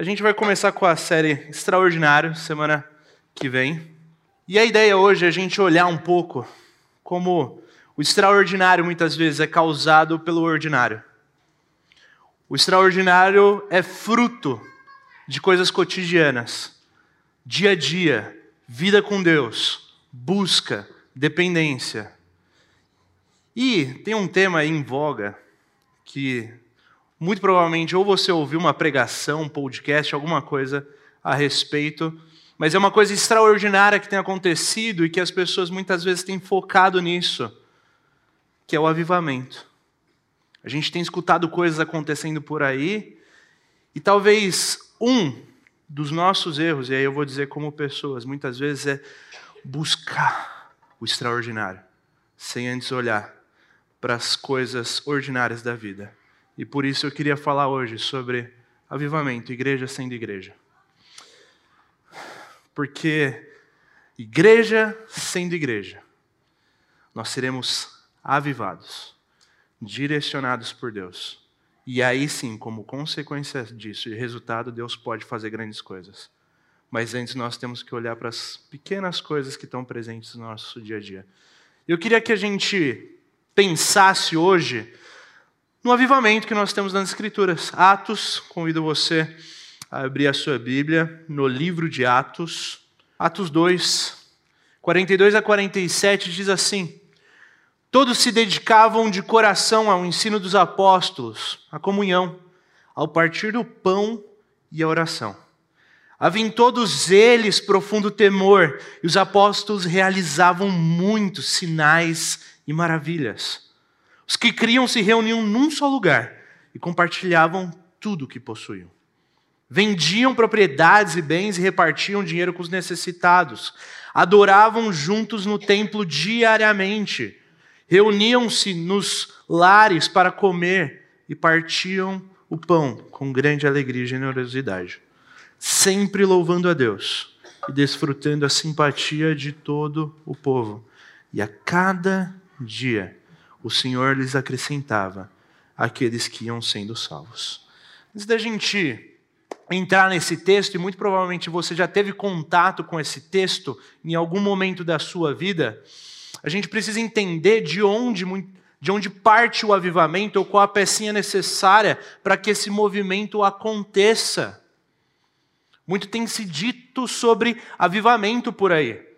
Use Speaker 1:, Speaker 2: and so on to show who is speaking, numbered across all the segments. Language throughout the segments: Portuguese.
Speaker 1: A gente vai começar com a série Extraordinário semana que vem. E a ideia hoje é a gente olhar um pouco como o extraordinário muitas vezes é causado pelo ordinário. O extraordinário é fruto de coisas cotidianas, dia a dia, vida com Deus, busca, dependência. E tem um tema em voga que muito provavelmente ou você ouviu uma pregação, um podcast, alguma coisa a respeito, mas é uma coisa extraordinária que tem acontecido e que as pessoas muitas vezes têm focado nisso, que é o avivamento. A gente tem escutado coisas acontecendo por aí, e talvez um dos nossos erros, e aí eu vou dizer como pessoas, muitas vezes é buscar o extraordinário, sem antes olhar para as coisas ordinárias da vida. E por isso eu queria falar hoje sobre avivamento, igreja sendo igreja. Porque igreja sendo igreja, nós seremos avivados, direcionados por Deus. E aí sim, como consequência disso e resultado, Deus pode fazer grandes coisas. Mas antes nós temos que olhar para as pequenas coisas que estão presentes no nosso dia a dia. Eu queria que a gente pensasse hoje no avivamento que nós temos nas Escrituras. Atos, convido você a abrir a sua Bíblia no livro de Atos, Atos 2, 42 a 47, diz assim: Todos se dedicavam de coração ao ensino dos apóstolos, à comunhão, ao partir do pão e à oração. Havia em todos eles profundo temor, e os apóstolos realizavam muitos sinais e maravilhas. Os que criam se reuniam num só lugar e compartilhavam tudo o que possuíam. Vendiam propriedades e bens e repartiam dinheiro com os necessitados. Adoravam juntos no templo diariamente. Reuniam-se nos lares para comer e partiam o pão com grande alegria e generosidade, sempre louvando a Deus e desfrutando a simpatia de todo o povo. E a cada dia o Senhor lhes acrescentava aqueles que iam sendo salvos. Antes da gente entrar nesse texto, e muito provavelmente você já teve contato com esse texto em algum momento da sua vida, a gente precisa entender de onde, de onde parte o avivamento ou qual a pecinha necessária para que esse movimento aconteça. Muito tem se dito sobre avivamento por aí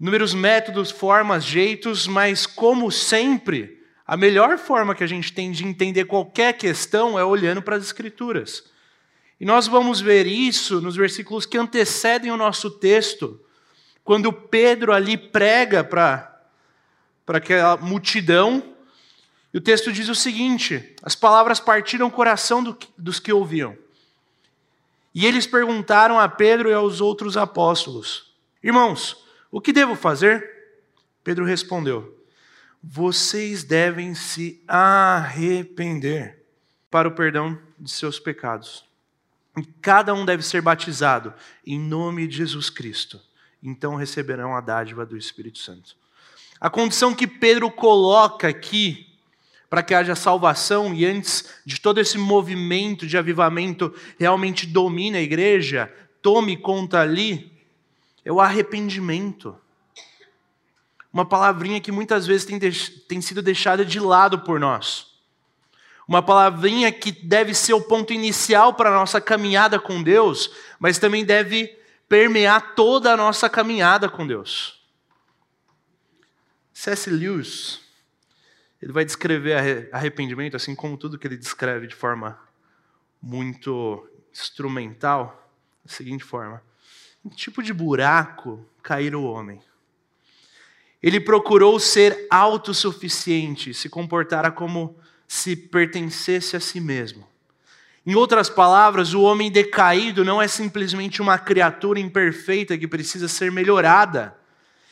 Speaker 1: inúmeros métodos, formas, jeitos, mas como sempre, a melhor forma que a gente tem de entender qualquer questão é olhando para as Escrituras. E nós vamos ver isso nos versículos que antecedem o nosso texto, quando Pedro ali prega para aquela multidão, e o texto diz o seguinte: as palavras partiram o coração do, dos que ouviam. E eles perguntaram a Pedro e aos outros apóstolos: Irmãos, o que devo fazer? Pedro respondeu: Vocês devem se arrepender para o perdão de seus pecados. E cada um deve ser batizado em nome de Jesus Cristo. Então receberão a dádiva do Espírito Santo. A condição que Pedro coloca aqui para que haja salvação e antes de todo esse movimento de avivamento realmente domine a igreja, tome conta ali, é o arrependimento. Uma palavrinha que muitas vezes tem, tem sido deixada de lado por nós. Uma palavrinha que deve ser o ponto inicial para a nossa caminhada com Deus, mas também deve permear toda a nossa caminhada com Deus. C.S. Lewis, ele vai descrever arrependimento, assim como tudo que ele descreve de forma muito instrumental, da seguinte forma: em tipo de buraco cair o homem? Ele procurou ser autossuficiente, se comportara como se pertencesse a si mesmo. Em outras palavras, o homem decaído não é simplesmente uma criatura imperfeita que precisa ser melhorada.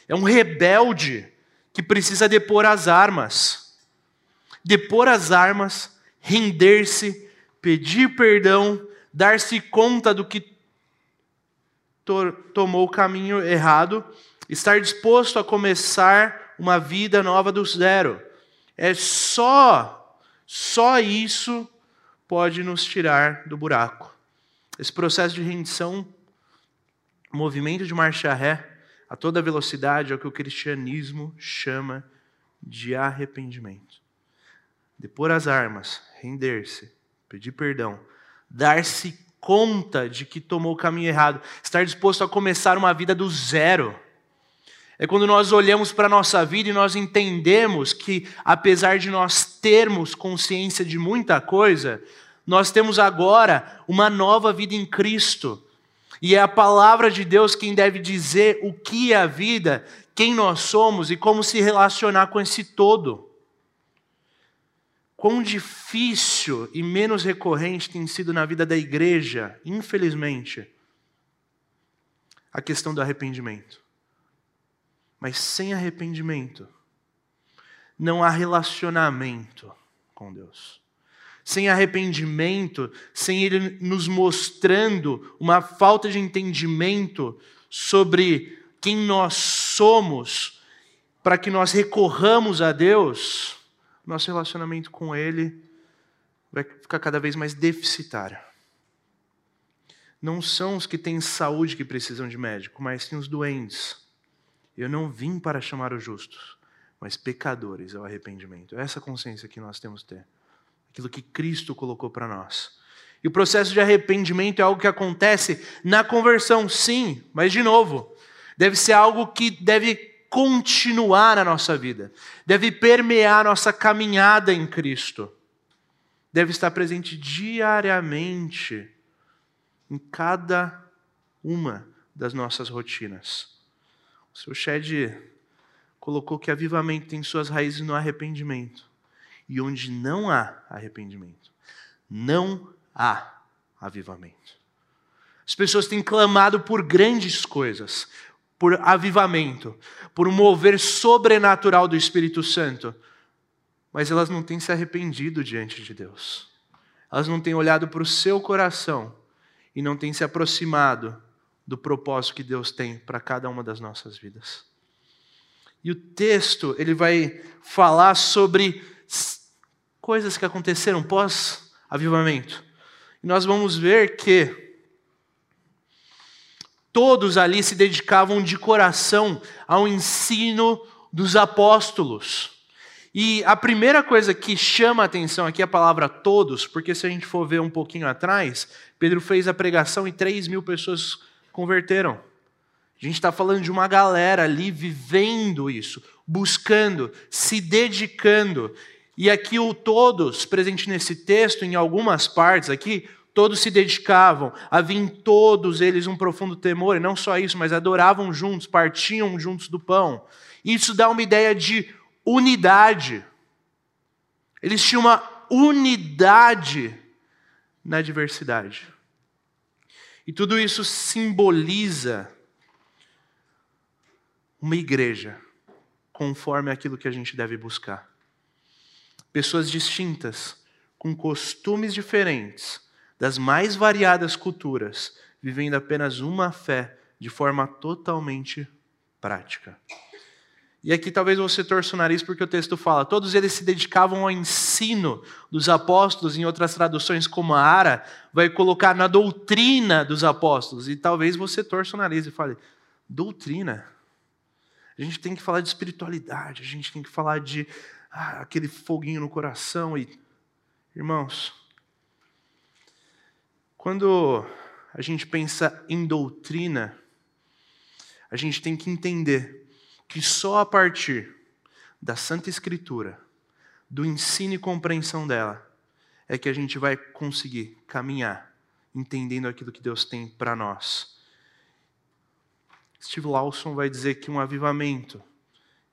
Speaker 1: É um rebelde que precisa depor as armas. Depor as armas, render-se, pedir perdão, dar-se conta do que tomou o caminho errado, estar disposto a começar uma vida nova do zero. É só, só isso pode nos tirar do buraco. esse processo de rendição, movimento de marcha ré, a toda velocidade, é o que o cristianismo chama de arrependimento. Depor as armas, render-se, pedir perdão, dar-se conta de que tomou o caminho errado, estar disposto a começar uma vida do zero. É quando nós olhamos para a nossa vida e nós entendemos que, apesar de nós termos consciência de muita coisa, nós temos agora uma nova vida em Cristo. E é a palavra de Deus quem deve dizer o que é a vida, quem nós somos e como se relacionar com esse todo quão difícil e menos recorrente tem sido na vida da igreja, infelizmente, a questão do arrependimento. Mas sem arrependimento, não há relacionamento com Deus. Sem arrependimento, sem Ele nos mostrando uma falta de entendimento sobre quem nós somos, para que nós recorramos a Deus, nosso relacionamento com Ele vai ficar cada vez mais deficitário. Não são os que têm saúde que precisam de médico, mas sim os doentes. Eu não vim para chamar os justos, mas pecadores ao arrependimento. É essa consciência que nós temos que ter. Aquilo que Cristo colocou para nós. E o processo de arrependimento é algo que acontece na conversão, sim, mas de novo, deve ser algo que deve continuar na nossa vida, deve permear nossa caminhada em Cristo, deve estar presente diariamente em cada uma das nossas rotinas. O seu Shed colocou que avivamento tem suas raízes no arrependimento. E onde não há arrependimento, não há avivamento. As pessoas têm clamado por grandes coisas, por avivamento, por um mover sobrenatural do Espírito Santo, mas elas não têm se arrependido diante de Deus. Elas não têm olhado para o seu coração e não têm se aproximado do propósito que Deus tem para cada uma das nossas vidas. E o texto, ele vai falar sobre coisas que aconteceram pós avivamento. E nós vamos ver que Todos ali se dedicavam de coração ao ensino dos apóstolos. E a primeira coisa que chama a atenção aqui é a palavra todos, porque se a gente for ver um pouquinho atrás, Pedro fez a pregação e 3 mil pessoas converteram. A gente está falando de uma galera ali vivendo isso, buscando, se dedicando. E aqui o todos, presente nesse texto, em algumas partes aqui, Todos se dedicavam, havia em todos eles um profundo temor, e não só isso, mas adoravam juntos, partiam juntos do pão. Isso dá uma ideia de unidade. Eles tinham uma unidade na diversidade. E tudo isso simboliza uma igreja conforme aquilo que a gente deve buscar. Pessoas distintas, com costumes diferentes, das mais variadas culturas, vivendo apenas uma fé de forma totalmente prática. E aqui talvez você torça o nariz porque o texto fala: todos eles se dedicavam ao ensino dos apóstolos, em outras traduções, como a Ara, vai colocar na doutrina dos apóstolos. E talvez você torça o nariz e fale: doutrina? A gente tem que falar de espiritualidade, a gente tem que falar de ah, aquele foguinho no coração. E, irmãos, quando a gente pensa em doutrina, a gente tem que entender que só a partir da Santa Escritura, do ensino e compreensão dela, é que a gente vai conseguir caminhar entendendo aquilo que Deus tem para nós. Steve Lawson vai dizer que um avivamento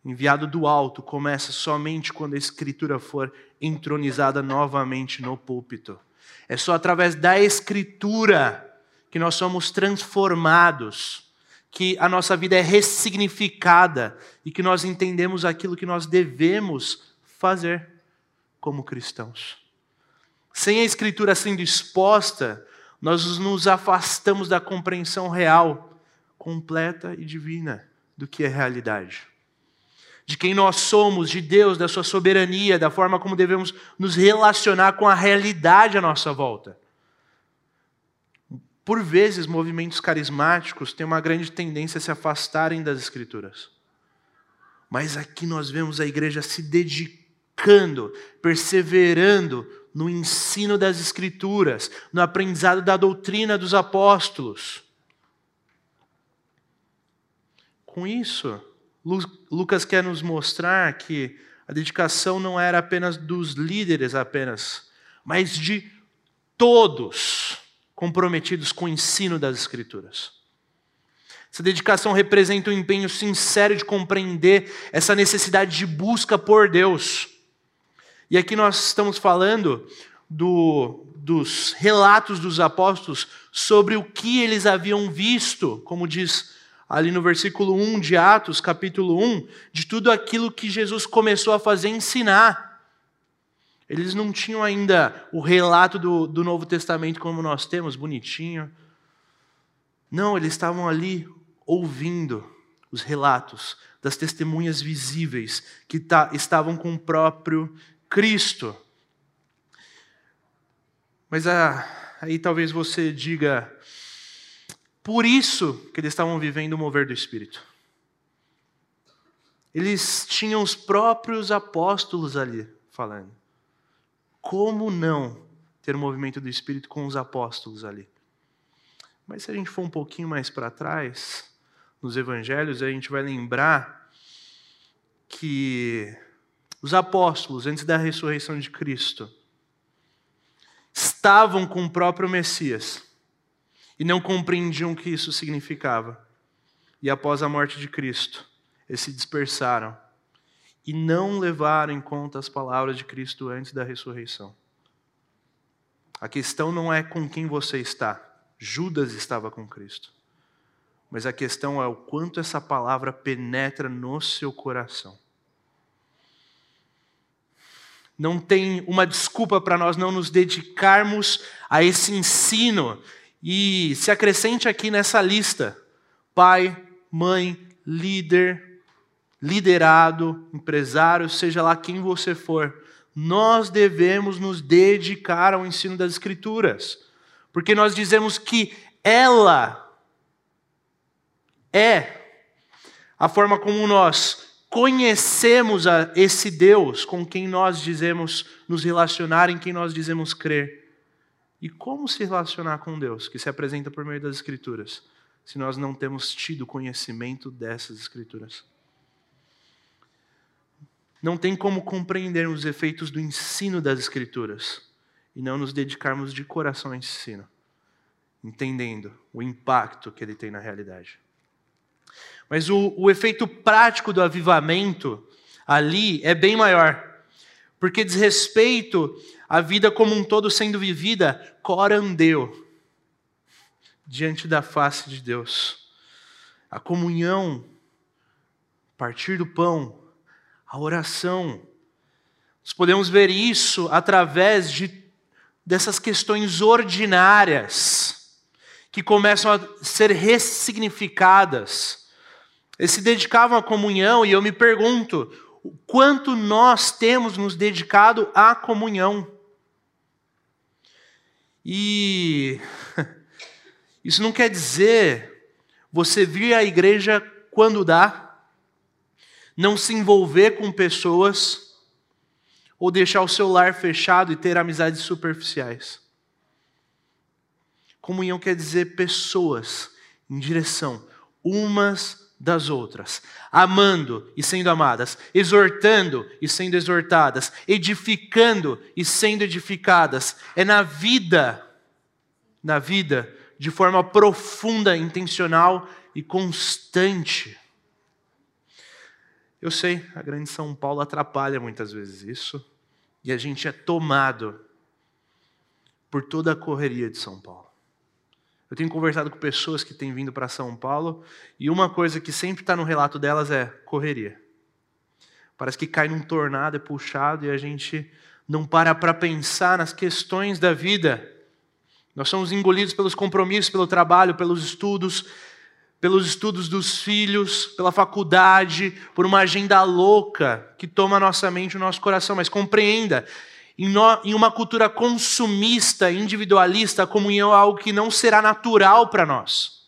Speaker 1: enviado do alto começa somente quando a Escritura for entronizada novamente no púlpito. É só através da Escritura que nós somos transformados, que a nossa vida é ressignificada e que nós entendemos aquilo que nós devemos fazer como cristãos. Sem a Escritura sendo exposta, nós nos afastamos da compreensão real, completa e divina do que é realidade de quem nós somos, de Deus, da sua soberania, da forma como devemos nos relacionar com a realidade à nossa volta. por vezes, movimentos carismáticos têm uma grande tendência a se afastarem das Escrituras. Mas aqui nós vemos a igreja se dedicando, perseverando no ensino das Escrituras, no aprendizado da doutrina dos apóstolos. Com isso, Lucas quer nos mostrar que a dedicação não era apenas dos líderes apenas, mas de todos comprometidos com o ensino das Escrituras. Essa dedicação representa um empenho sincero de compreender essa necessidade de busca por Deus. E aqui nós estamos falando do, dos relatos dos apóstolos sobre o que eles haviam visto, como diz ali no versículo 1 de Atos, capítulo 1, de tudo aquilo que Jesus começou a fazer ensinar. Eles não tinham ainda o relato do, do Novo Testamento como nós temos, bonitinho. Não, eles estavam ali ouvindo os relatos das testemunhas visíveis que estavam com o próprio Cristo. Mas ah, aí talvez você diga, por isso que eles estavam vivendo o mover do Espírito. Eles tinham os próprios apóstolos ali falando. Como não ter o movimento do Espírito com os apóstolos ali? Mas se a gente for um pouquinho mais para trás, nos evangelhos, a gente vai lembrar que os apóstolos, antes da ressurreição de Cristo, estavam com o próprio Messias e não compreendiam o que isso significava. E após a morte de Cristo, eles se dispersaram e não levaram em conta as palavras de Cristo antes da ressurreição. A questão não é com quem você está. Judas estava com Cristo. Mas a questão é o quanto essa palavra penetra no seu coração. Não tem uma desculpa para nós não nos dedicarmos a esse ensino. E se acrescente aqui nessa lista: pai, mãe, líder, liderado, empresário, seja lá quem você for, nós devemos nos dedicar ao ensino das Escrituras, porque nós dizemos que ela é a forma como nós conhecemos a esse Deus com quem nós dizemos nos relacionar, em quem nós dizemos crer. E como se relacionar com Deus, que se apresenta por meio das Escrituras, se nós não temos tido conhecimento dessas Escrituras? não tem como compreendermos os efeitos do ensino das Escrituras e não nos dedicarmos de coração a esse ensino, entendendo o impacto que ele tem na realidade. Mas o, o efeito prático do avivamento ali é bem maior, porque diz respeito à vida como um todo sendo vivida corandeu, diante da face de Deus. A comunhão, partir do pão, a oração. Nós podemos ver isso através de, dessas questões ordinárias que começam a ser ressignificadas. Eles se dedicavam à comunhão e eu me pergunto, o quanto nós temos nos dedicado à comunhão? E isso não quer dizer você vir à igreja quando dá, não se envolver com pessoas ou deixar o seu lar fechado e ter amizades superficiais. Comunhão quer dizer pessoas em direção umas das outras, amando e sendo amadas, exortando e sendo exortadas, edificando e sendo edificadas. É na vida, na vida, de forma profunda, intencional e constante. Eu sei, a grande São Paulo atrapalha muitas vezes isso, e a gente é tomado por toda a correria de São Paulo. Eu tenho conversado com pessoas que têm vindo para São Paulo, e uma coisa que sempre está no relato delas é correria. Parece que cai num tornado, é puxado, e a gente não para para pensar nas questões da vida. Nós somos engolidos pelos compromissos, pelo trabalho, pelos estudos, pelos estudos dos filhos, pela faculdade, por uma agenda louca que toma a nossa mente e o nosso coração. Mas compreenda, Em, uma cultura consumista, individualista, a comunhão é algo que não será natural para nós.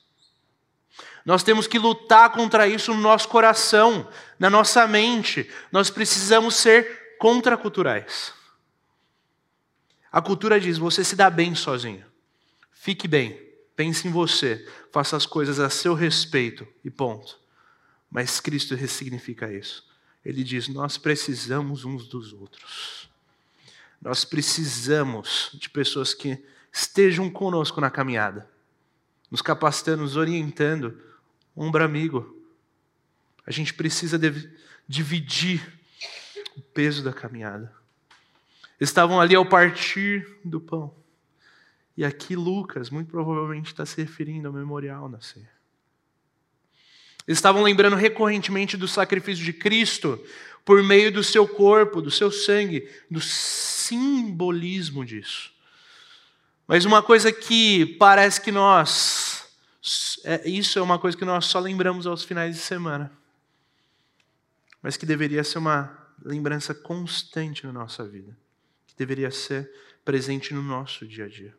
Speaker 1: Nós temos que lutar contra isso no nosso coração, na nossa mente. Nós precisamos ser contraculturais. A cultura diz: você se dá bem sozinho. Fique bem, pense em você, faça as coisas a seu respeito e ponto. Mas Cristo ressignifica isso. Ele diz: nós precisamos uns dos outros. Nós precisamos de pessoas que estejam conosco na caminhada, nos capacitando, nos orientando, ombro amigo. A gente precisa dividir o peso da caminhada. Estavam ali ao partir do pão. E aqui Lucas, muito provavelmente, está se referindo ao memorial na ceia. Estavam lembrando recorrentemente do sacrifício de Cristo por meio do seu corpo, do seu sangue, do simbolismo disso. Mas uma coisa que parece que nós. É, isso é uma coisa que nós só lembramos aos finais de semana. Mas que deveria ser uma lembrança constante na nossa vida. Que deveria ser presente no nosso dia a dia.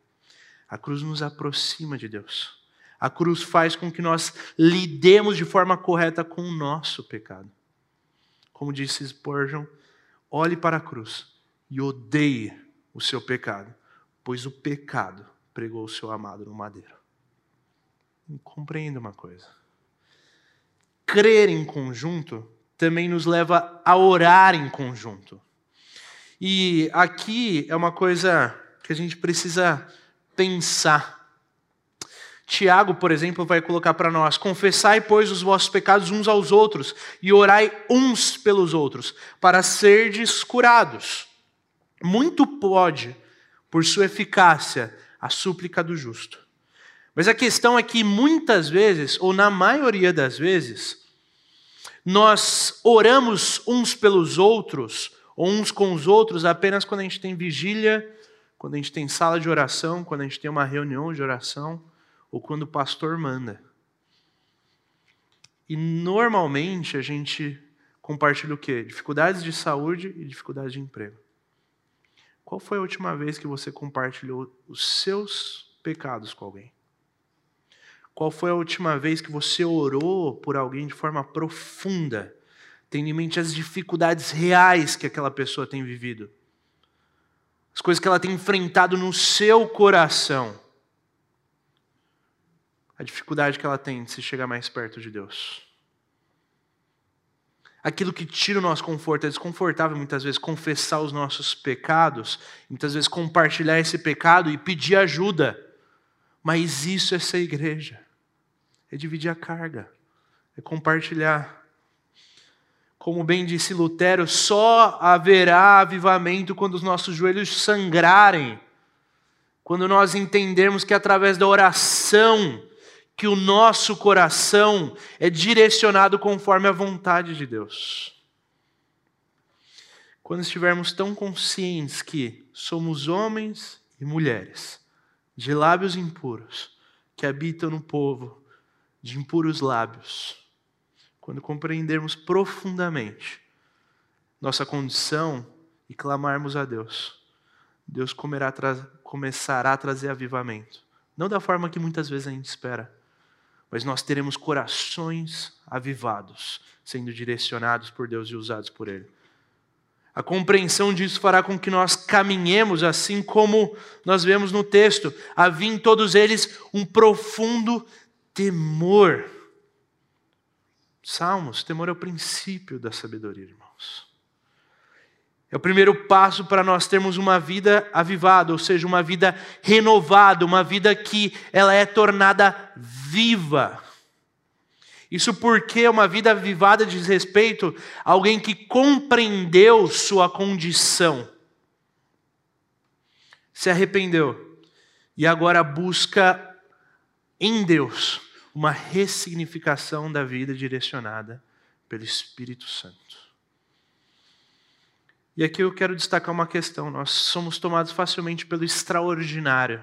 Speaker 1: A cruz nos aproxima de Deus. A cruz faz com que nós lidemos de forma correta com o nosso pecado. Como disse Spurgeon, olhe para a cruz e odeie o seu pecado, pois o pecado pregou o seu amado no madeiro. Compreenda uma coisa. Crer em conjunto também nos leva a orar em conjunto. E aqui é uma coisa que a gente precisa pensar. Tiago, por exemplo, vai colocar para nós: confessai, pois, os vossos pecados uns aos outros e orai uns pelos outros, para serdes curados. Muito pode, por sua eficácia, a súplica do justo. Mas a questão é que muitas vezes, ou na maioria das vezes, nós oramos uns pelos outros, ou uns com os outros, apenas quando a gente tem vigília quando a gente tem sala de oração, quando a gente tem uma reunião de oração, ou quando o pastor manda. E normalmente a gente compartilha o quê? Dificuldades de saúde e dificuldades de emprego. Qual foi a última vez que você compartilhou os seus pecados com alguém? Qual foi a última vez que você orou por alguém de forma profunda, tendo em mente as dificuldades reais que aquela pessoa tem vivido? as coisas que ela tem enfrentado no seu coração, a dificuldade que ela tem de se chegar mais perto de Deus. Aquilo que tira o nosso conforto, é desconfortável muitas vezes confessar os nossos pecados, muitas vezes compartilhar esse pecado e pedir ajuda. Mas isso é ser igreja, é dividir a carga, é compartilhar. Como bem disse Lutero, só haverá avivamento quando os nossos joelhos sangrarem, quando nós entendermos que através da oração, que o nosso coração é direcionado conforme a vontade de Deus. Quando estivermos tão conscientes que somos homens e mulheres de lábios impuros, que habitam no povo de impuros lábios, quando compreendermos profundamente nossa condição e clamarmos a Deus, Deus começará a trazer avivamento. Não da forma que muitas vezes a gente espera, mas nós teremos corações avivados, sendo direcionados por Deus e usados por Ele. A compreensão disso fará com que nós caminhemos assim como nós vemos no texto. Havia em todos eles um profundo temor Salmos, temor é o princípio da sabedoria, irmãos. É o primeiro passo para nós termos uma vida avivada, ou seja, uma vida renovada, uma vida que ela é tornada viva. Isso porque uma vida avivada diz respeito a alguém que compreendeu sua condição, se arrependeu e agora busca em Deus uma ressignificação da vida direcionada pelo Espírito Santo. E aqui eu quero destacar uma questão: nós somos tomados facilmente pelo extraordinário,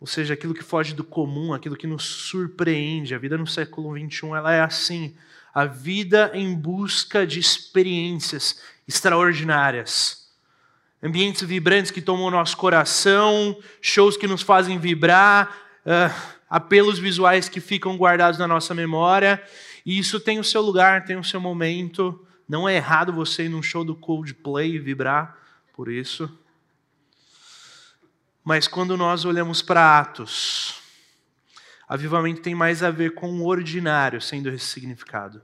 Speaker 1: ou seja, aquilo que foge do comum, aquilo que nos surpreende. A vida no século XXI ela é assim, a vida em busca de experiências extraordinárias. ambientes vibrantes que tomam o nosso coração, shows que nos fazem vibrar, uh, apelos visuais que ficam guardados na nossa memória. E isso tem o seu lugar, tem o seu momento. Não é errado você ir num show do Coldplay e vibrar por isso. Mas quando nós olhamos para Atos, avivamento tem mais a ver com o ordinário sendo ressignificado,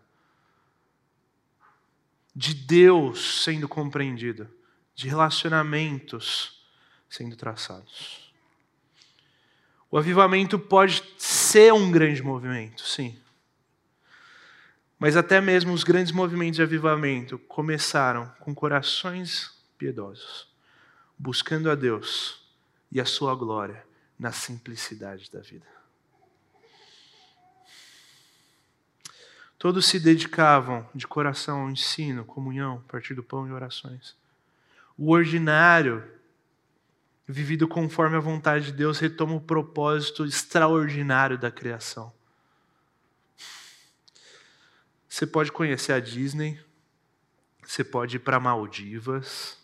Speaker 1: de Deus sendo compreendido, de relacionamentos sendo traçados. O avivamento pode ser um grande movimento, sim. Mas até mesmo os grandes movimentos de avivamento começaram com corações piedosos, buscando a Deus e a sua glória na simplicidade da vida. Todos se dedicavam de coração ao ensino, comunhão, partir do pão e orações. O ordinário, vivido conforme a vontade de Deus, retoma o propósito extraordinário da criação. Você pode conhecer a Disney, você pode ir para Maldivas,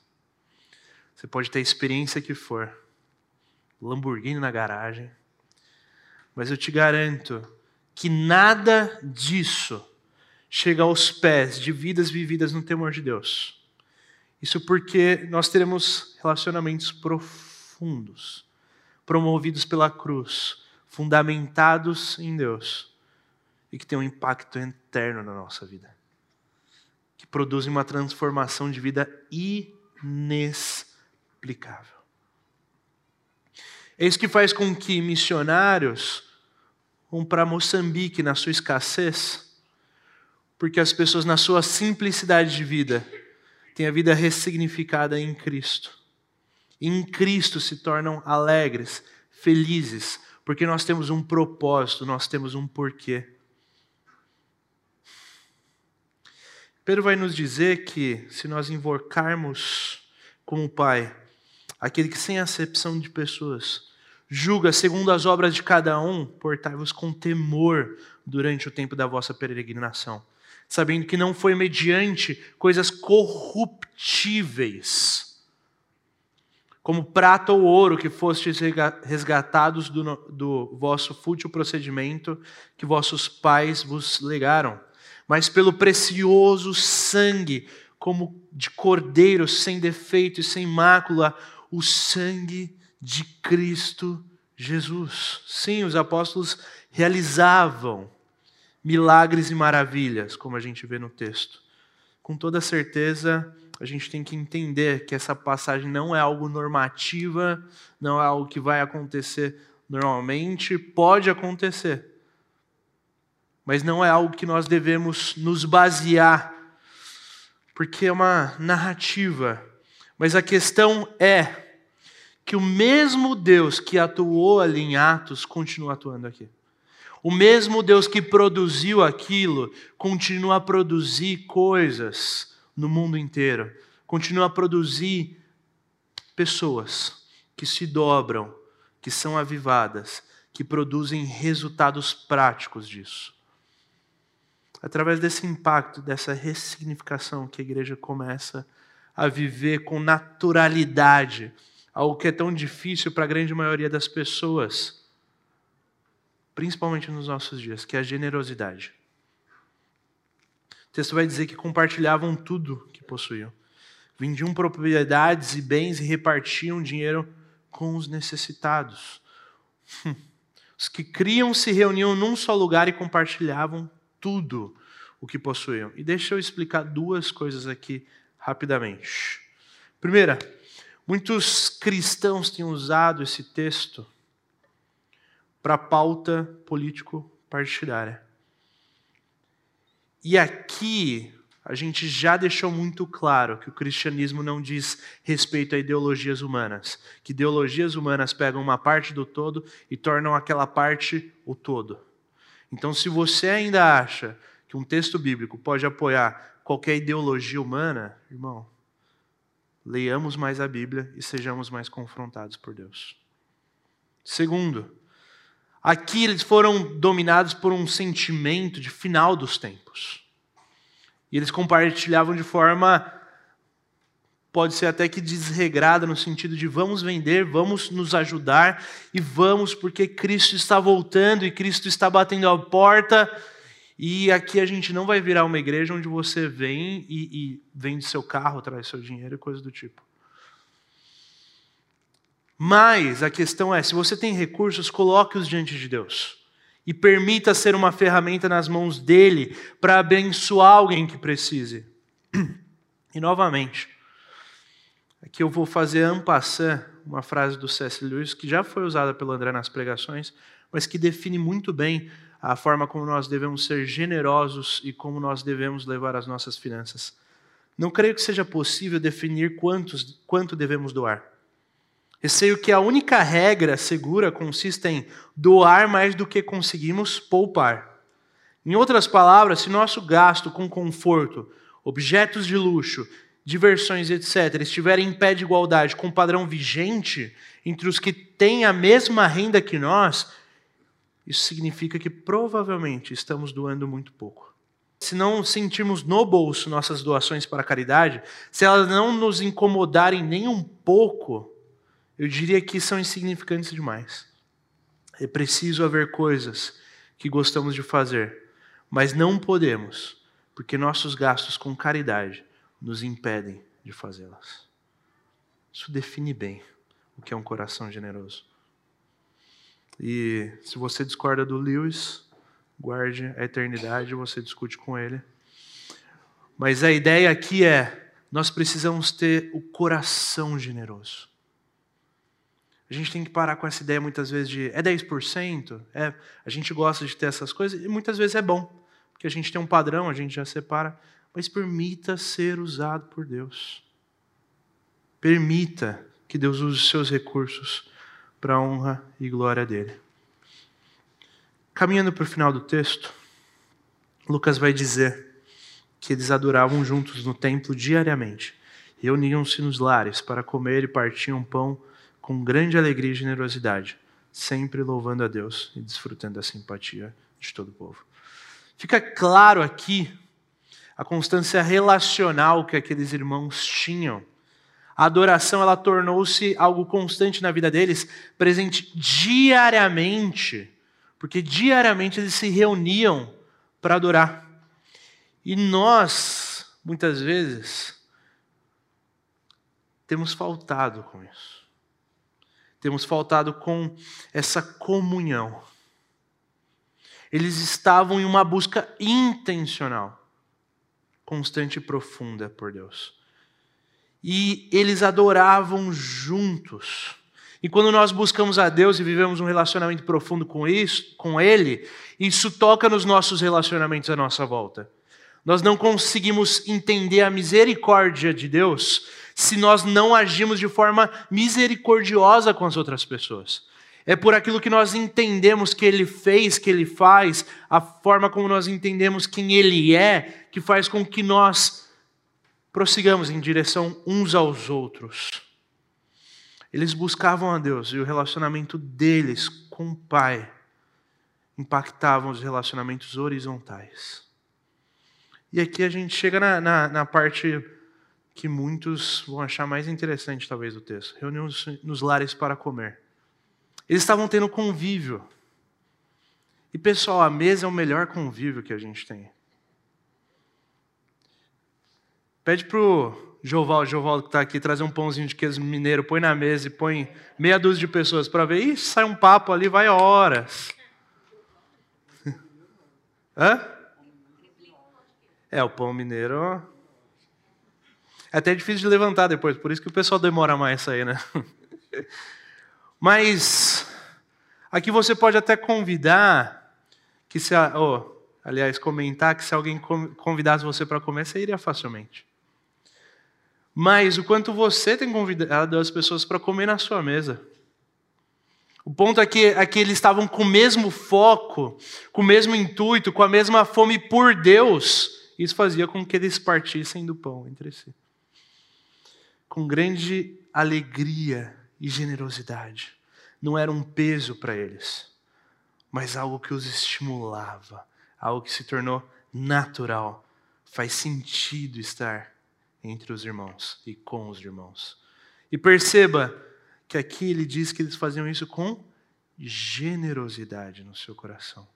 Speaker 1: você pode ter a experiência que for. Lamborghini na garagem. Mas eu te garanto que nada disso chega aos pés de vidas vividas no temor de Deus. Isso porque nós teremos relacionamentos profundos, promovidos pela cruz, fundamentados em Deus e que têm um impacto eterno na nossa vida, que produzem uma transformação de vida inexplicável. É isso que faz com que missionários vão para Moçambique na sua escassez, porque as pessoas, na sua simplicidade de vida, têm a vida ressignificada em Cristo. E em Cristo se tornam alegres, felizes, porque nós temos um propósito, nós temos um porquê. Pedro vai nos dizer que se nós invocarmos como Pai, aquele que sem acepção de pessoas julga segundo as obras de cada um, portai-vos com temor durante o tempo da vossa peregrinação, sabendo que não foi mediante coisas corruptíveis, como prata ou ouro, que fostes resgatados do, do vosso fútil procedimento que vossos pais vos legaram, mas pelo precioso sangue, como de cordeiro sem defeito e sem mácula, o sangue de Cristo Jesus. Sim, os apóstolos realizavam milagres e maravilhas, como a gente vê no texto. Com toda certeza, a gente tem que entender que essa passagem não é algo normativa, não é algo que vai acontecer normalmente, pode acontecer. Mas não é algo que nós devemos nos basear, porque é uma narrativa. Mas a questão é que o mesmo Deus que atuou ali em Atos continua atuando aqui. O mesmo Deus que produziu aquilo continua a produzir coisas no mundo inteiro, continua a produzir pessoas que se dobram, que são avivadas, que produzem resultados práticos disso. Através desse impacto, dessa ressignificação que a igreja começa a viver com naturalidade algo que é tão difícil para a grande maioria das pessoas, principalmente nos nossos dias, que é a generosidade. O texto vai dizer que compartilhavam tudo que possuíam. Vendiam propriedades e bens e repartiam dinheiro com os necessitados. Os que criam se reuniam num só lugar e compartilhavam tudo o que possuíam. E deixa eu explicar duas coisas aqui rapidamente. Primeira, Muitos cristãos têm usado esse texto para pauta político-partidária. E aqui a gente já deixou muito claro que o cristianismo não diz respeito a ideologias humanas, que ideologias humanas pegam uma parte do todo e tornam aquela parte o todo. Então, se você ainda acha que um texto bíblico pode apoiar qualquer ideologia humana, irmão, leiamos mais a Bíblia e sejamos mais confrontados por Deus. Segundo, aqui eles foram dominados por um sentimento de final dos tempos. E eles compartilhavam de forma pode ser até que desregrada no sentido de vamos vender, vamos nos ajudar e vamos porque Cristo está voltando e Cristo está batendo a porta. E aqui a gente não vai virar uma igreja onde você vem e, e vende seu carro, traz seu dinheiro e coisa do tipo. Mas a questão é: se você tem recursos, coloque-os diante de Deus. E permita ser uma ferramenta nas mãos dele para abençoar alguém que precise. E novamente, aqui eu vou fazer ampassant uma frase do C.S. Lewis que já foi usada pelo André nas pregações, mas que define muito bem a forma como nós devemos ser generosos e como nós devemos levar as nossas finanças. Não creio que seja possível definir quantos, quanto devemos doar. Receio que a única regra segura consista em doar mais do que conseguimos poupar. Em outras palavras, se nosso gasto com conforto, objetos de luxo, diversões, etc., estiverem em pé de igualdade com o padrão vigente entre os que têm a mesma renda que nós, isso significa que provavelmente estamos doando muito pouco. Se não sentirmos no bolso nossas doações para a caridade, se elas não nos incomodarem nem um pouco, eu diria que são insignificantes demais. É preciso haver coisas que gostamos de fazer, mas não podemos, porque nossos gastos com caridade nos impedem de fazê-las. Isso define bem o que é um coração generoso. E se você discorda do Lewis, guarde a eternidade, você discute com ele. Mas a ideia aqui é: nós precisamos ter o coração generoso. A gente tem que parar com essa ideia muitas vezes de é 10%, é, a gente gosta de ter essas coisas e muitas vezes é bom, porque a gente tem um padrão, a gente já separa, mas permita ser usado por Deus. Permita que Deus use os seus recursos para a honra e glória dele. Caminhando para o final do texto, Lucas vai dizer que eles adoravam juntos no templo diariamente, reuniam-se nos lares para comer e partiam pão com grande alegria e generosidade, sempre louvando a Deus e desfrutando da simpatia de todo o povo. Fica claro aqui a constância relacional que aqueles irmãos tinham. A adoração ela tornou-se algo constante na vida deles, presente diariamente, porque diariamente eles se reuniam para adorar. E nós, muitas vezes, temos faltado com isso. Temos faltado com essa comunhão. Eles estavam em uma busca intencional, constante e profunda por Deus. E eles adoravam juntos. E quando nós buscamos a Deus e vivemos um relacionamento profundo com isso, com ele, isso toca nos nossos relacionamentos à nossa volta. Nós não conseguimos entender a misericórdia de Deus se nós não agimos de forma misericordiosa com as outras pessoas. É por aquilo que nós entendemos que Ele fez, que Ele faz, a forma como nós entendemos quem Ele é, que faz com que nós prossigamos em direção uns aos outros. Eles buscavam a Deus e o relacionamento deles com o Pai impactavam os relacionamentos horizontais. E aqui a gente chega na, na, na parte que muitos vão achar mais interessante, talvez, do texto. Reunidos nos lares para comer. Eles estavam tendo convívio. E, pessoal, a mesa é o melhor convívio que a gente tem. Pede pro Joval, Joval que está aqui, trazer um pãozinho de queijo mineiro, põe na mesa e põe meia dúzia de pessoas para ver. Ih, sai um papo ali, vai horas. Hã? É, o pão mineiro é até difícil de levantar depois, por isso que o pessoal demora mais a sair, né? Mas aqui você pode até convidar que se, oh, aliás, comentar que se alguém convidasse você para comer, você iria facilmente. Mas o quanto você tem convidado as pessoas para comer na sua mesa. O ponto é que, é que eles estavam com o mesmo foco, com o mesmo intuito, com a mesma fome por Deus. Isso fazia com que eles partissem do pão entre si com grande alegria e generosidade. Não era um peso para eles, mas algo que os estimulava, algo que se tornou natural. Faz sentido estar entre os irmãos e com os irmãos. E perceba que aqui ele diz que eles faziam isso com generosidade no seu coração.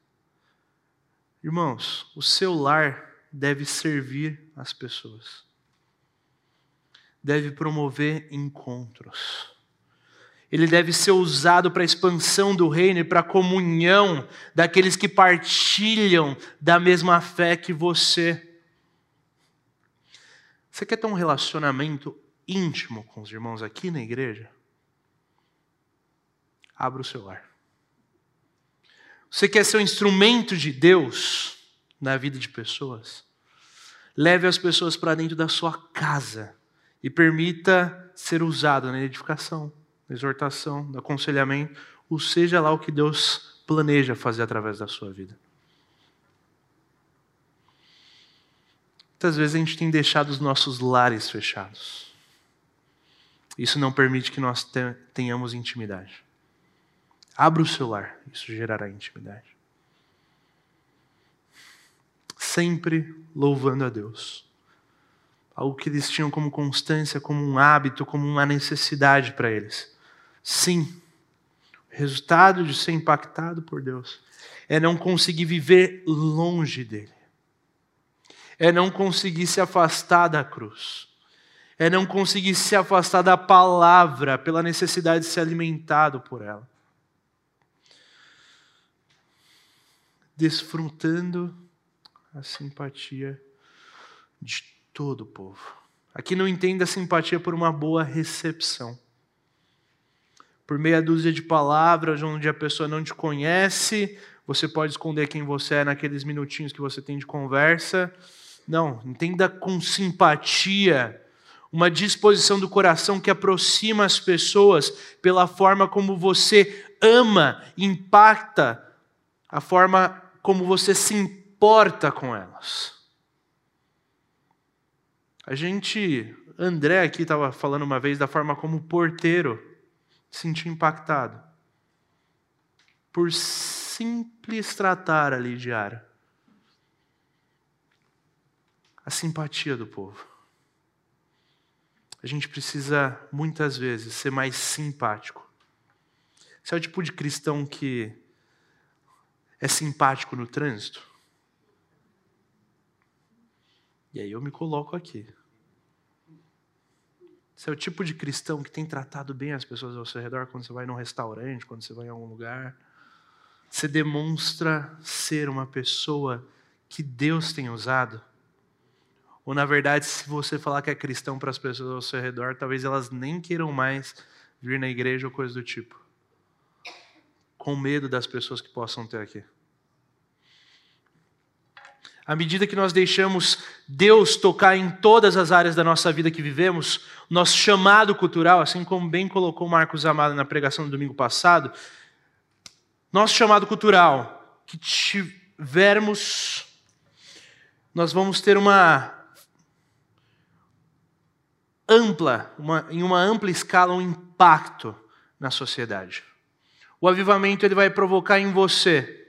Speaker 1: Irmãos, o seu lar deve servir as pessoas, deve promover encontros. Ele deve ser usado para a expansão do reino e para a comunhão daqueles que partilham da mesma fé que você. Você quer ter um relacionamento íntimo com os irmãos aqui na igreja? Abra o seu lar. Você quer ser um instrumento de Deus na vida de pessoas? Leve as pessoas para dentro da sua casa e permita ser usado na edificação, na exortação, no aconselhamento, ou seja lá o que Deus planeja fazer através da sua vida. Muitas vezes a gente tem deixado os nossos lares fechados. Isso não permite que nós tenhamos intimidade. Abra o seu lar, isso gerará intimidade. Sempre louvando a Deus. Algo que eles tinham como constância, como um hábito, como uma necessidade para eles. Sim, o resultado de ser impactado por Deus é não conseguir viver longe dele é não conseguir se afastar da cruz, é não conseguir se afastar da palavra pela necessidade de ser alimentado por ela. Desfrutando a simpatia de todo o povo. Aqui não entenda a simpatia por uma boa recepção. Por meia dúzia de palavras, onde a pessoa não te conhece, você pode esconder quem você é naqueles minutinhos que você tem de conversa não, entenda com simpatia, uma disposição do coração que aproxima as pessoas pela forma como você ama, impacta, a forma como você se importa com elas. A gente, André aqui estava falando uma vez da forma como o porteiro se sentiu impactado por simples tratar ali diário a simpatia do povo. A gente precisa, muitas vezes, ser mais simpático. Você é o tipo de cristão que é simpático no trânsito? E aí eu me coloco aqui. Você é o tipo de cristão que tem tratado bem as pessoas ao seu redor quando você vai num restaurante, quando você vai em algum lugar. Você demonstra ser uma pessoa que Deus tem usado ou, na verdade, se você falar que é cristão para as pessoas ao seu redor, talvez elas nem queiram mais vir na igreja ou coisa do tipo. Com medo das pessoas que possam ter aqui. À medida que nós deixamos Deus tocar em todas as áreas da nossa vida que vivemos, nosso chamado cultural, assim como bem colocou Marcos Amado na pregação do domingo passado, nosso chamado cultural, que tivermos, nós vamos ter uma ampla, uma, em uma ampla escala, um impacto na sociedade. O avivamento ele vai provocar em você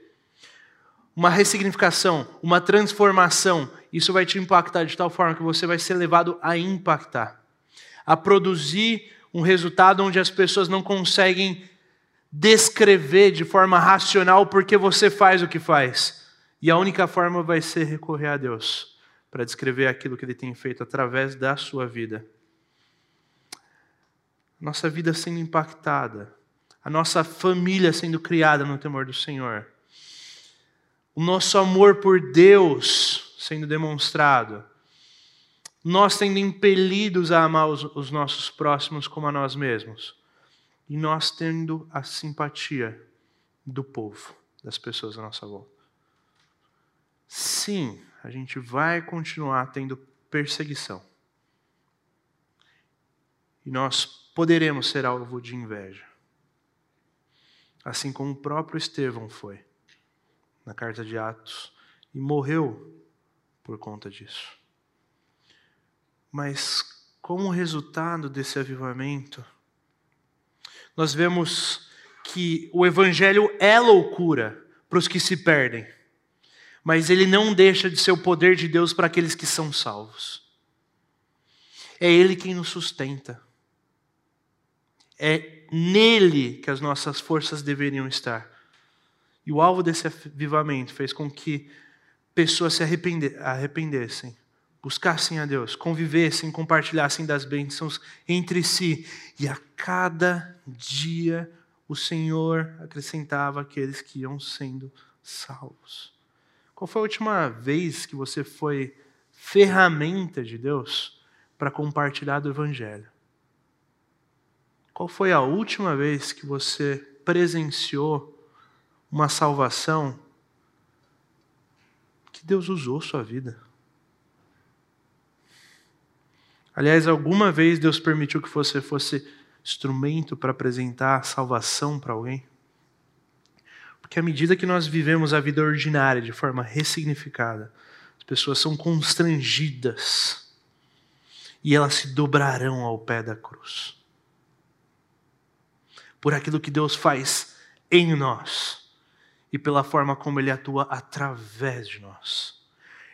Speaker 1: uma ressignificação, uma transformação. Isso vai te impactar de tal forma que você vai ser levado a impactar, a produzir um resultado onde as pessoas não conseguem descrever de forma racional porque você faz o que faz. E a única forma vai ser recorrer a Deus para descrever aquilo que Ele tem feito através da sua vida nossa vida sendo impactada, a nossa família sendo criada no temor do Senhor, o nosso amor por Deus sendo demonstrado, nós sendo impelidos a amar os, os nossos próximos como a nós mesmos, e nós tendo a simpatia do povo, das pessoas à nossa volta. Sim, a gente vai continuar tendo perseguição. E nós poderemos ser alvo de inveja. Assim como o próprio Estevão foi, na carta de Atos, e morreu por conta disso. Mas, como resultado desse avivamento, nós vemos que o Evangelho é loucura para os que se perdem, mas ele não deixa de ser o poder de Deus para aqueles que são salvos. É Ele quem nos sustenta. É nele que as nossas forças deveriam estar. E o alvo desse avivamento fez com que pessoas se arrependessem, buscassem a Deus, convivessem, compartilhassem das bênçãos entre si. E a cada dia o Senhor acrescentava aqueles que iam sendo salvos. Qual foi a última vez que você foi ferramenta de Deus para compartilhar do Evangelho? Qual foi a última vez que você presenciou uma salvação que Deus usou sua vida? Aliás, alguma vez Deus permitiu que você fosse instrumento para apresentar salvação para alguém? Porque à medida que nós vivemos a vida ordinária de forma ressignificada, as pessoas são constrangidas e elas se dobrarão ao pé da cruz. Por aquilo que Deus faz em nós e pela forma como Ele atua através de nós.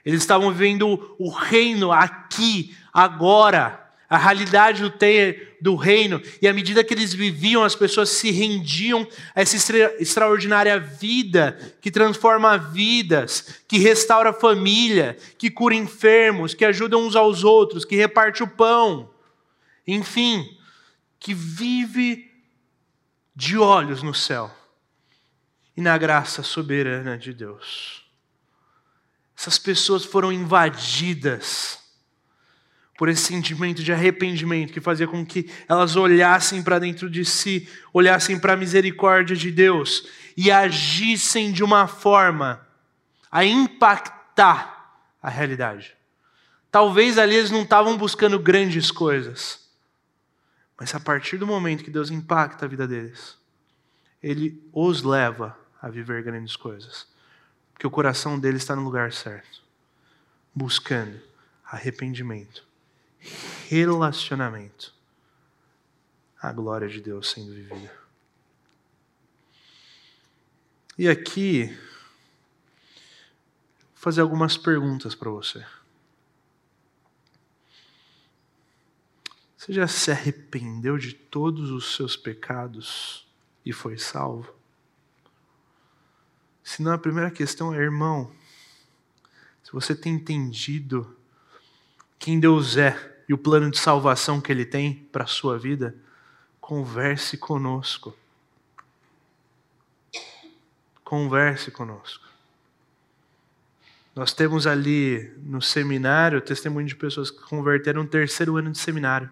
Speaker 1: Eles estavam vivendo o reino aqui, agora. A realidade do, ter, do reino, e à medida que eles viviam, as pessoas se rendiam a essa extra, extraordinária vida que transforma vidas, que restaura família, que cura enfermos, que ajuda uns aos outros, que reparte o pão, enfim, que vive de olhos no céu e na graça soberana de Deus. Essas pessoas foram invadidas por esse sentimento de arrependimento que fazia com que elas olhassem para dentro de si, olhassem para a misericórdia de Deus e agissem de uma forma a impactar a realidade. Talvez ali eles não estavam buscando grandes coisas, mas a partir do momento que Deus impacta a vida deles, Ele os leva a viver grandes coisas, porque o coração deles está no lugar certo, buscando arrependimento relacionamento. A glória de Deus sendo vivida. E aqui, vou fazer algumas perguntas para você. Você já se arrependeu de todos os seus pecados e foi salvo? Se não, a primeira questão é, irmão, se você tem entendido quem Deus é, e o plano de salvação que Ele tem para a sua vida, converse conosco. Converse conosco. Nós temos ali no seminário testemunho de pessoas que converteram no terceiro ano de seminário.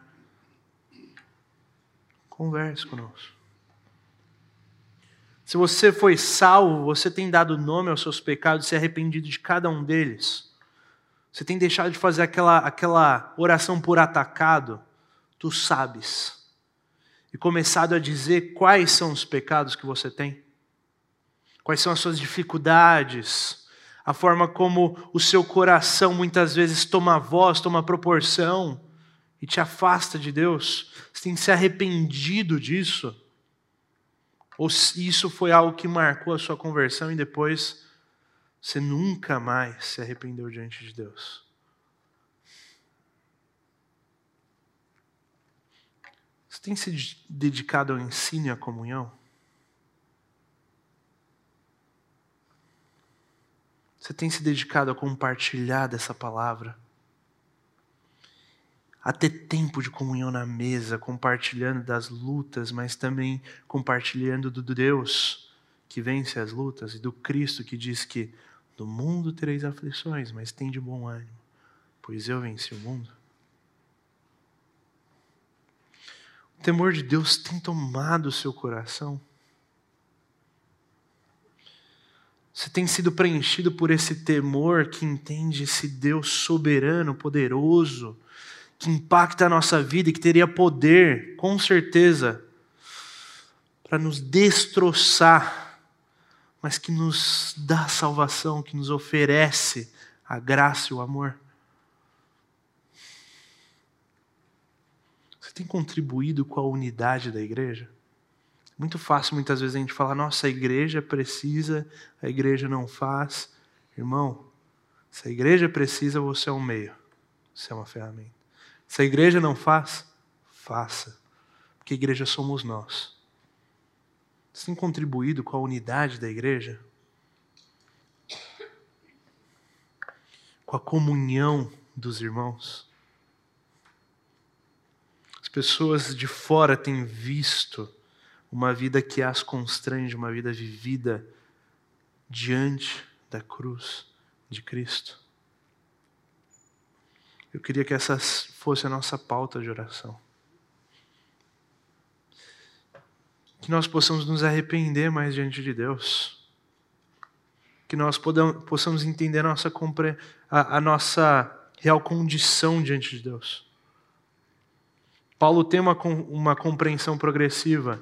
Speaker 1: Converse conosco. Se você foi salvo, você tem dado nome aos seus pecados se arrependido de cada um deles. Você tem deixado de fazer aquela, aquela oração por atacado, tu sabes. E começado a dizer quais são os pecados que você tem, quais são as suas dificuldades, a forma como o seu coração muitas vezes toma voz, toma proporção e te afasta de Deus. Você tem se arrependido disso? Ou isso foi algo que marcou a sua conversão e depois você nunca mais se arrependeu diante de Deus. Você tem se dedicado ao ensino e à comunhão? Você tem se dedicado a compartilhar dessa palavra? A ter tempo de comunhão na mesa, compartilhando das lutas, mas também compartilhando do Deus que vence as lutas e do Cristo que diz que do mundo tereis aflições, mas tem de bom ânimo, pois eu venci o mundo. O temor de Deus tem tomado o seu coração. Você tem sido preenchido por esse temor que entende esse Deus soberano, poderoso, que impacta a nossa vida e que teria poder, com certeza, para nos destroçar mas que nos dá salvação, que nos oferece a graça e o amor. Você tem contribuído com a unidade da igreja? Muito fácil muitas vezes a gente falar, nossa, a igreja precisa, a igreja não faz. Irmão, se a igreja precisa, você é um meio, você é uma ferramenta. Se a igreja não faz, faça. Porque a igreja somos nós. Você tem contribuído com a unidade da igreja? Com a comunhão dos irmãos? As pessoas de fora têm visto uma vida que as constrange, uma vida vivida diante da cruz de Cristo. Eu queria que essa fosse a nossa pauta de oração. Que nós possamos nos arrepender mais diante de Deus. Que nós possamos entender a nossa, a, a nossa real condição diante de Deus. Paulo tem uma, uma compreensão progressiva.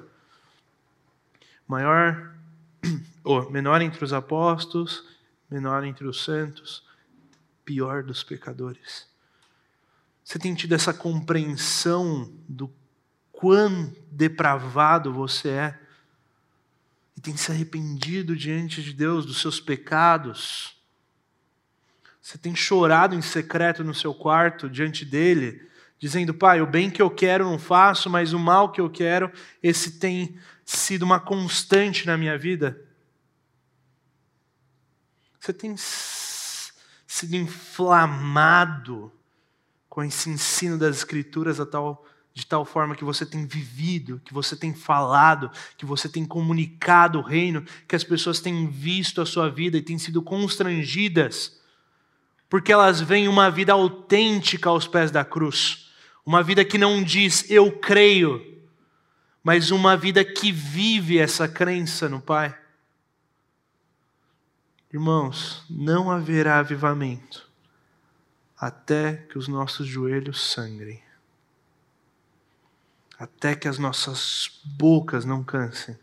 Speaker 1: Maior, ou menor entre os apóstolos, menor entre os santos, pior dos pecadores. Você tem tido essa compreensão do quão depravado você é e tem se arrependido diante de Deus dos seus pecados? Você tem chorado em secreto no seu quarto diante dele, dizendo: Pai, o bem que eu quero não faço, mas o mal que eu quero, esse tem sido uma constante na minha vida? Você tem sido inflamado com esse ensino das Escrituras tal, de tal forma que você tem vivido, que você tem falado, que você tem comunicado o reino, que as pessoas têm visto a sua vida e têm sido constrangidas, porque elas veem uma vida autêntica aos pés da cruz, uma vida que não diz eu creio, mas uma vida que vive essa crença no Pai. Irmãos, não haverá avivamento até que os nossos joelhos sangrem, até que as nossas bocas não cansem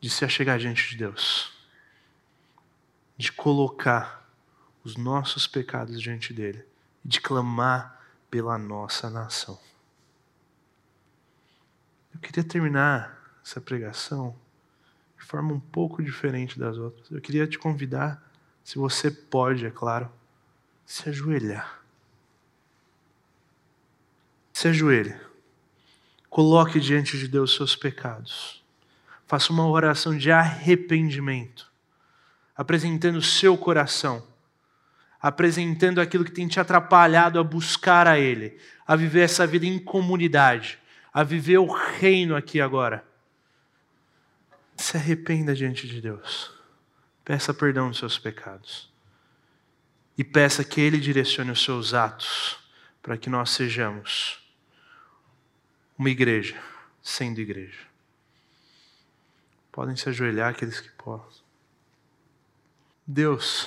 Speaker 1: de se achegar diante de Deus, de colocar os nossos pecados diante dele e de clamar pela nossa nação. Eu queria terminar essa pregação de forma um pouco diferente das outras. Eu queria te convidar se você pode, é claro, se ajoelhar. Se ajoelhe. Coloque diante de Deus seus pecados. Faça uma oração de arrependimento, apresentando o seu coração, apresentando aquilo que tem te atrapalhado a buscar a Ele, a viver essa vida em comunidade, a viver o reino aqui agora. Se arrependa diante de Deus. Peça perdão dos seus pecados. E peça que Ele direcione os seus atos para que nós sejamos uma igreja, sendo igreja. Podem se ajoelhar aqueles que possam. Deus,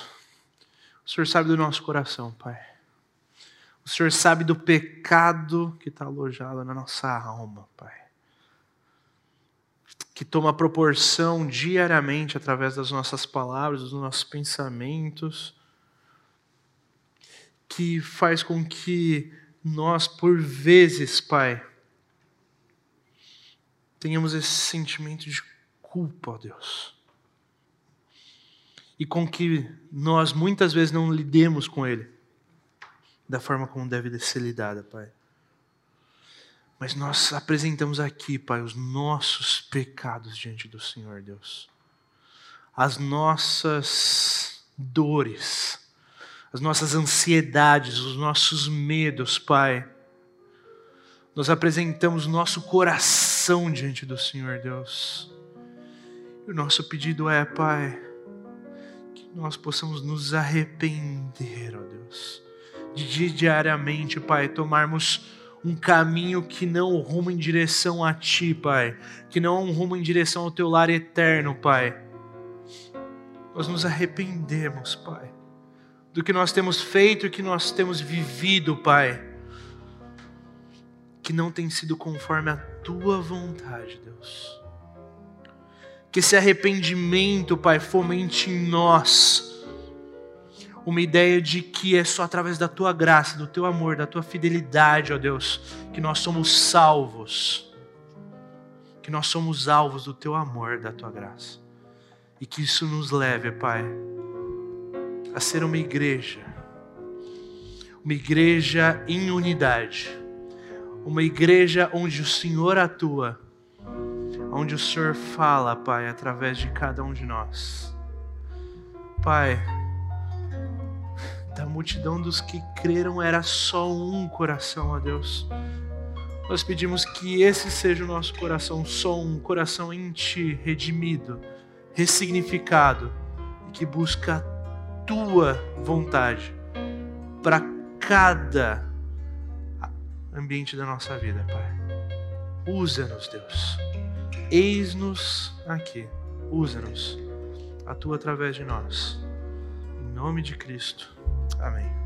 Speaker 1: o Senhor sabe do nosso coração, Pai. O Senhor sabe do pecado que está alojado na nossa alma, Pai que toma proporção diariamente através das nossas palavras, dos nossos pensamentos, que faz com que nós, por vezes, Pai, tenhamos esse sentimento de culpa, ó Deus. E com que nós muitas vezes não lidemos com ele da forma como deve ser lidada, Pai. Mas nós apresentamos aqui, Pai, os nossos pecados diante do Senhor, Deus. As nossas dores, as nossas ansiedades, os nossos medos, Pai. Nós apresentamos nosso coração diante do Senhor, Deus. E o nosso pedido é, Pai, que nós possamos nos arrepender, ó Deus, de diariamente, Pai, tomarmos um caminho que não ruma em direção a Ti, Pai, que não é ruma em direção ao Teu lar eterno, Pai. Nós nos arrependemos, Pai, do que nós temos feito e que nós temos vivido, Pai, que não tem sido conforme a Tua vontade, Deus. Que esse arrependimento, Pai, fomente em nós uma ideia de que é só através da tua graça, do teu amor, da tua fidelidade, ó Deus, que nós somos salvos, que nós somos alvos do teu amor, da tua graça, e que isso nos leve, Pai, a ser uma igreja, uma igreja em unidade, uma igreja onde o Senhor atua, onde o Senhor fala, Pai, através de cada um de nós. Pai, da multidão dos que creram era só um coração, ó Deus. Nós pedimos que esse seja o nosso coração, só um coração em Ti, redimido, ressignificado, e que busca a Tua vontade para cada ambiente da nossa vida, Pai. Usa-nos, Deus. Eis-nos aqui. Usa-nos. Atua através de nós. Em nome de Cristo. Amém.